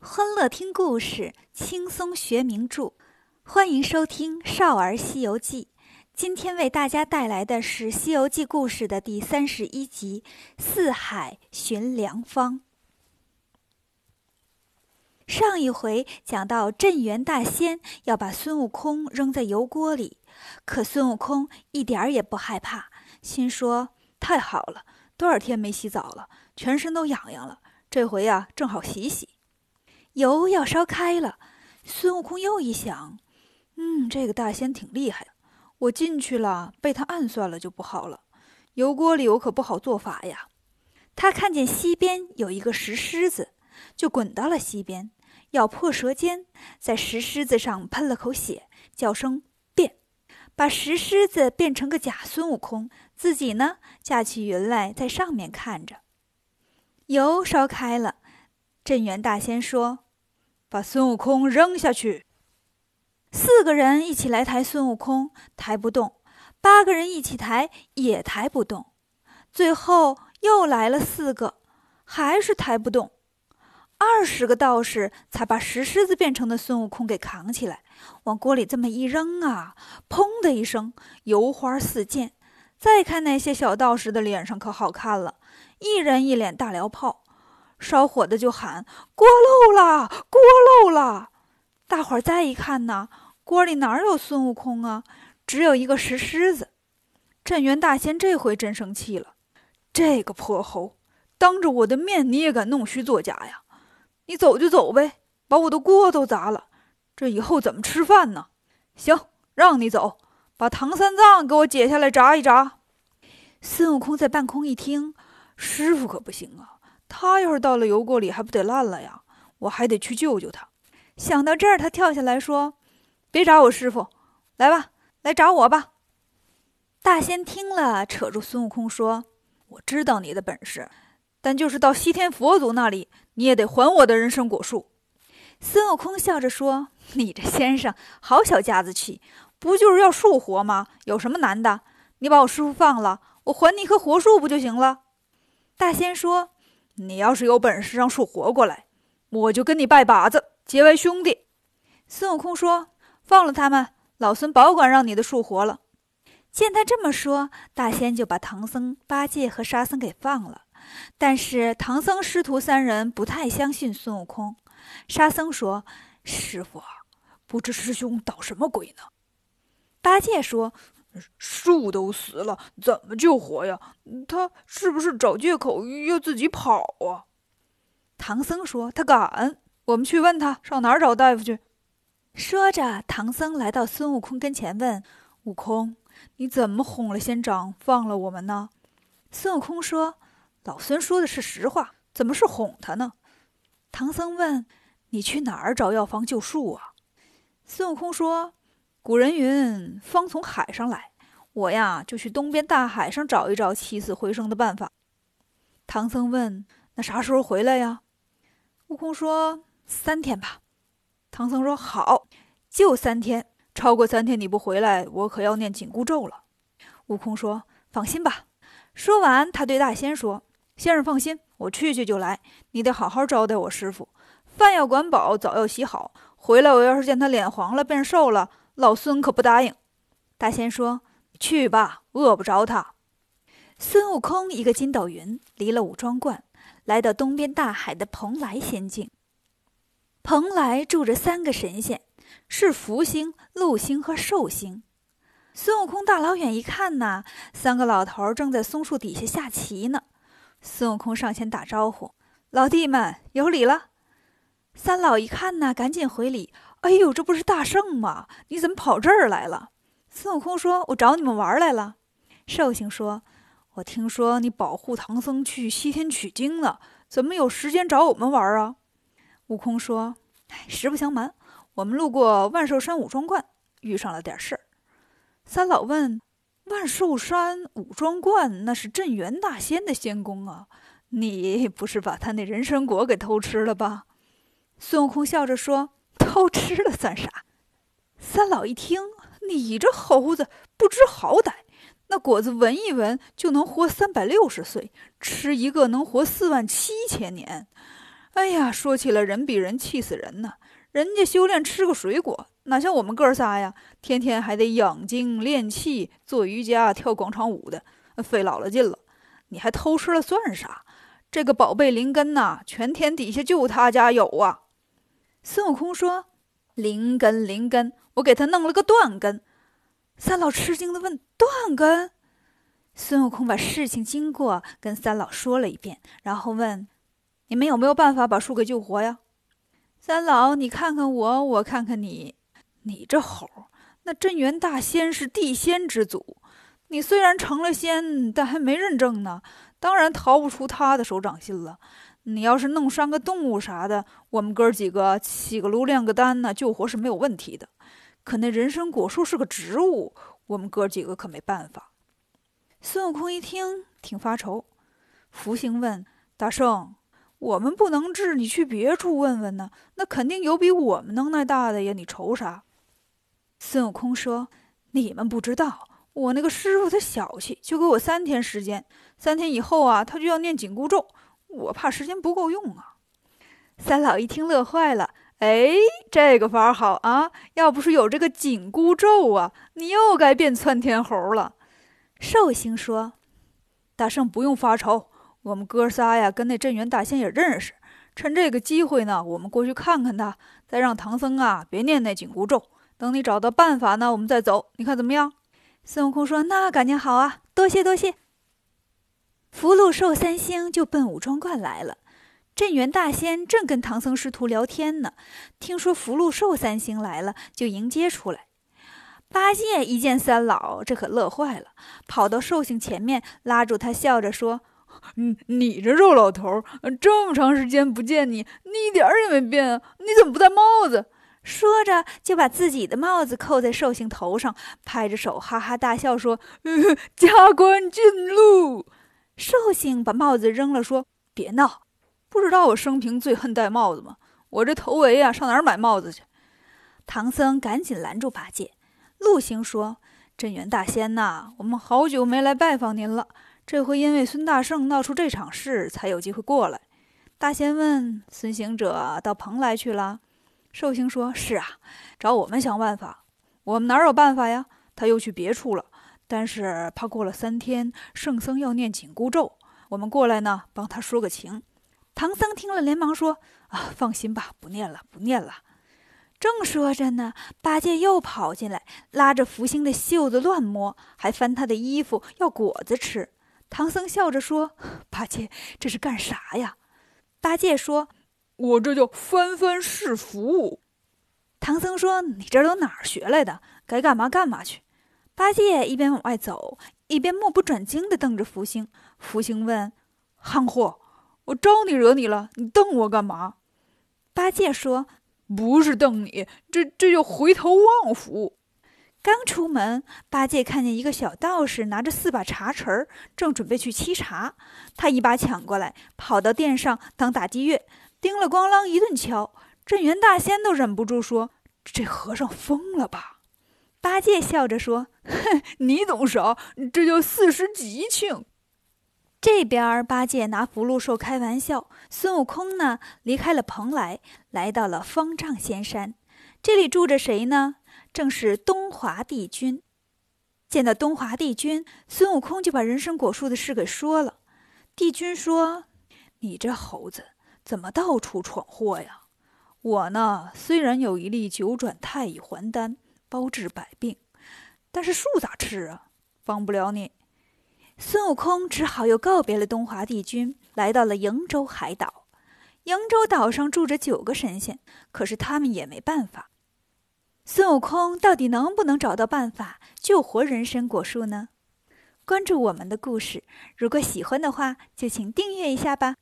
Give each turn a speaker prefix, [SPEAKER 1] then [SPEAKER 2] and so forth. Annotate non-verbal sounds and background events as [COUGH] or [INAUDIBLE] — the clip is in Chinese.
[SPEAKER 1] 欢乐听故事，轻松学名著，欢迎收听《少儿西游记》。今天为大家带来的是《西游记》故事的第三十一集《四海寻良方》。上一回讲到镇元大仙要把孙悟空扔在油锅里，可孙悟空一点儿也不害怕，心说：“太好了，多少天没洗澡了，全身都痒痒了，这回呀，正好洗洗。”油要烧开了，孙悟空又一想：“嗯，这个大仙挺厉害的。”我进去了，被他暗算了就不好了。油锅里我可不好做法呀。他看见西边有一个石狮子，就滚到了西边，咬破舌尖，在石狮子上喷了口血，叫声变，把石狮子变成个假孙悟空，自己呢架起云来在上面看着。油烧开了，镇元大仙说：“把孙悟空扔下去。”四个人一起来抬孙悟空，抬不动；八个人一起抬，也抬不动。最后又来了四个，还是抬不动。二十个道士才把石狮子变成的孙悟空给扛起来，往锅里这么一扔啊，砰的一声，油花四溅。再看那些小道士的脸上可好看了，一人一脸大燎泡，烧火的就喊：“锅漏了，锅漏了！”大伙儿再一看呢，锅里哪有孙悟空啊？只有一个石狮子。镇元大仙这回真生气了：“这个泼猴，当着我的面你也敢弄虚作假呀？你走就走呗，把我的锅都砸了，这以后怎么吃饭呢？行，让你走，把唐三藏给我解下来炸一炸。”孙悟空在半空一听：“师傅可不行啊，他要是到了油锅里，还不得烂了呀？我还得去救救他。”想到这儿，他跳下来说：“别找我师傅，来吧，来找我吧。”大仙听了，扯住孙悟空说：“我知道你的本事，但就是到西天佛祖那里，你也得还我的人参果树。”孙悟空笑着说：“你这先生好小家子气，不就是要树活吗？有什么难的？你把我师傅放了，我还你一棵活树不就行了？”大仙说：“你要是有本事让树活过来，我就跟你拜把子。”结为兄弟，孙悟空说：“放了他们，老孙保管让你的树活了。”见他这么说，大仙就把唐僧、八戒和沙僧给放了。但是唐僧师徒三人不太相信孙悟空。沙僧说：“师傅，不知师兄捣什么鬼呢？”八戒说：“树都死了，怎么救活呀？他是不是找借口要自己跑啊？”唐僧说：“他敢。”我们去问他上哪儿找大夫去。说着，唐僧来到孙悟空跟前，问：“悟空，你怎么哄了仙长，放了我们呢？”孙悟空说：“老孙说的是实话，怎么是哄他呢？”唐僧问：“你去哪儿找药方救树啊？”孙悟空说：“古人云，方从海上来，我呀就去东边大海上找一找起死回生的办法。”唐僧问：“那啥时候回来呀？”悟空说。三天吧，唐僧说：“好，就三天。超过三天你不回来，我可要念紧箍咒了。”悟空说：“放心吧。”说完，他对大仙说：“先生放心，我去去就来。你得好好招待我师傅，饭要管饱，澡要洗好。回来我要是见他脸黄了，变瘦了，老孙可不答应。”大仙说：“去吧，饿不着他。”孙悟空一个筋斗云，离了五庄观，来到东边大海的蓬莱仙境。蓬莱住着三个神仙，是福星、禄星和寿星。孙悟空大老远一看呐，三个老头正在松树底下下棋呢。孙悟空上前打招呼：“老弟们，有礼了。”三老一看呐，赶紧回礼：“哎呦，这不是大圣吗？你怎么跑这儿来了？”孙悟空说：“我找你们玩来了。”寿星说：“我听说你保护唐僧去西天取经呢，怎么有时间找我们玩啊？”悟空说：“实不相瞒，我们路过万寿山五庄观，遇上了点事儿。”三老问：“万寿山五庄观那是镇元大仙的仙宫啊，你不是把他那人参果给偷吃了吧？”孙悟空笑着说：“偷吃了算啥？”三老一听：“你这猴子不知好歹，那果子闻一闻就能活三百六十岁，吃一个能活四万七千年。”
[SPEAKER 2] 哎呀，说起来人比人气死人呢。人家修炼吃个水果，哪像我们哥仨呀，天天还得养精练气、做瑜伽、跳广场舞的，费老了劲了。你还偷吃了算啥？这个宝贝灵根呐，全天底下就他家有啊。
[SPEAKER 1] 孙悟空说：“
[SPEAKER 2] 灵根，灵根，我给他弄了个断根。”
[SPEAKER 1] 三老吃惊的问：“断根？”孙悟空把事情经过跟三老说了一遍，然后问：“
[SPEAKER 2] 你们有没有办法把树给救活呀？”
[SPEAKER 1] 三老，你看看我，我看看你，
[SPEAKER 2] 你这猴，那镇元大仙是地仙之祖，你虽然成了仙，但还没认证呢，当然逃不出他的手掌心了。你要是弄伤个动物啥的，我们哥几个起个炉炼个丹呢，救活是没有问题的。可那人参果树是个植物，我们哥几个可没办法。
[SPEAKER 1] 孙悟空一听，挺发愁。
[SPEAKER 2] 福星问大圣：“我们不能治，你去别处问问呢？那肯定有比我们能耐大的呀！你愁啥？”
[SPEAKER 1] 孙悟空说：“
[SPEAKER 2] 你们不知道，我那个师傅他小气，就给我三天时间。三天以后啊，他就要念紧箍咒，我怕时间不够用啊。”
[SPEAKER 1] 三老一听，乐坏了：“
[SPEAKER 2] 哎，这个法好啊！要不是有这个紧箍咒啊，你又该变窜天猴了。”
[SPEAKER 1] 寿星说：“
[SPEAKER 2] 大圣不用发愁，我们哥仨呀跟那镇元大仙也认识，趁这个机会呢，我们过去看看他，再让唐僧啊别念那紧箍咒。等你找到办法呢，我们再走，你看怎么样？”
[SPEAKER 1] 孙悟空说：“那感情好啊，多谢多谢。”福禄寿三星就奔武庄观来了。镇元大仙正跟唐僧师徒聊天呢，听说福禄寿三星来了，就迎接出来。八戒一见三老，这可乐坏了，跑到寿星前面，拉住他，笑着说：“
[SPEAKER 2] 你你这肉老头，这么长时间不见你，你一点儿也没变啊！你怎么不戴帽子？”
[SPEAKER 1] 说着就把自己的帽子扣在寿星头上，拍着手哈哈大笑说：“
[SPEAKER 2] 加官进禄。”
[SPEAKER 1] 寿星把帽子扔了，说：“
[SPEAKER 2] 别闹，不知道我生平最恨戴帽子吗？我这头围啊，上哪儿买帽子去？”
[SPEAKER 1] 唐僧赶紧拦住八戒。陆星说：“镇元大仙呐，我们好久没来拜访您了。这回因为孙大圣闹出这场事，才有机会过来。”大仙问：“孙行者到蓬莱去了？”
[SPEAKER 2] 寿星说：“是啊，找我们想办法。我们哪有办法呀？他又去别处了。但是怕过了三天，圣僧要念紧箍咒，我们过来呢，帮他说个情。”
[SPEAKER 1] 唐僧听了，连忙说：“啊，放心吧，不念了，不念了。”正说着呢，八戒又跑进来，拉着福星的袖子乱摸，还翻他的衣服要果子吃。唐僧笑着说：“ [LAUGHS] 八戒，这是干啥呀？”八戒说：“
[SPEAKER 3] 我这叫翻翻是福。”
[SPEAKER 1] 唐僧说：“你这都哪儿学来的？该干嘛干嘛去。”八戒一边往外走，一边目不转睛地瞪着福星。福星问：“
[SPEAKER 3] 憨货，我招你惹你了？你瞪我干嘛？”
[SPEAKER 1] 八戒说。
[SPEAKER 3] 不是瞪你，这这叫回头望福。
[SPEAKER 1] 刚出门，八戒看见一个小道士拿着四把茶匙儿，正准备去沏茶。他一把抢过来，跑到殿上当打击乐，叮了咣啷一顿敲。镇元大仙都忍不住说：“这和尚疯了吧？”八戒笑着说：“
[SPEAKER 3] 哼，你懂啥？这叫四时吉庆。”
[SPEAKER 1] 这边八戒拿福禄寿开玩笑，孙悟空呢离开了蓬莱，来到了方丈仙山。这里住着谁呢？正是东华帝君。见到东华帝君，孙悟空就把人参果树的事给说了。帝君说：“
[SPEAKER 2] 你这猴子怎么到处闯祸呀？我呢虽然有一粒九转太乙还丹，包治百病，但是树咋吃啊？帮不了你。”
[SPEAKER 1] 孙悟空只好又告别了东华帝君，来到了瀛洲海岛。瀛洲岛上住着九个神仙，可是他们也没办法。孙悟空到底能不能找到办法救活人参果树呢？关注我们的故事，如果喜欢的话，就请订阅一下吧。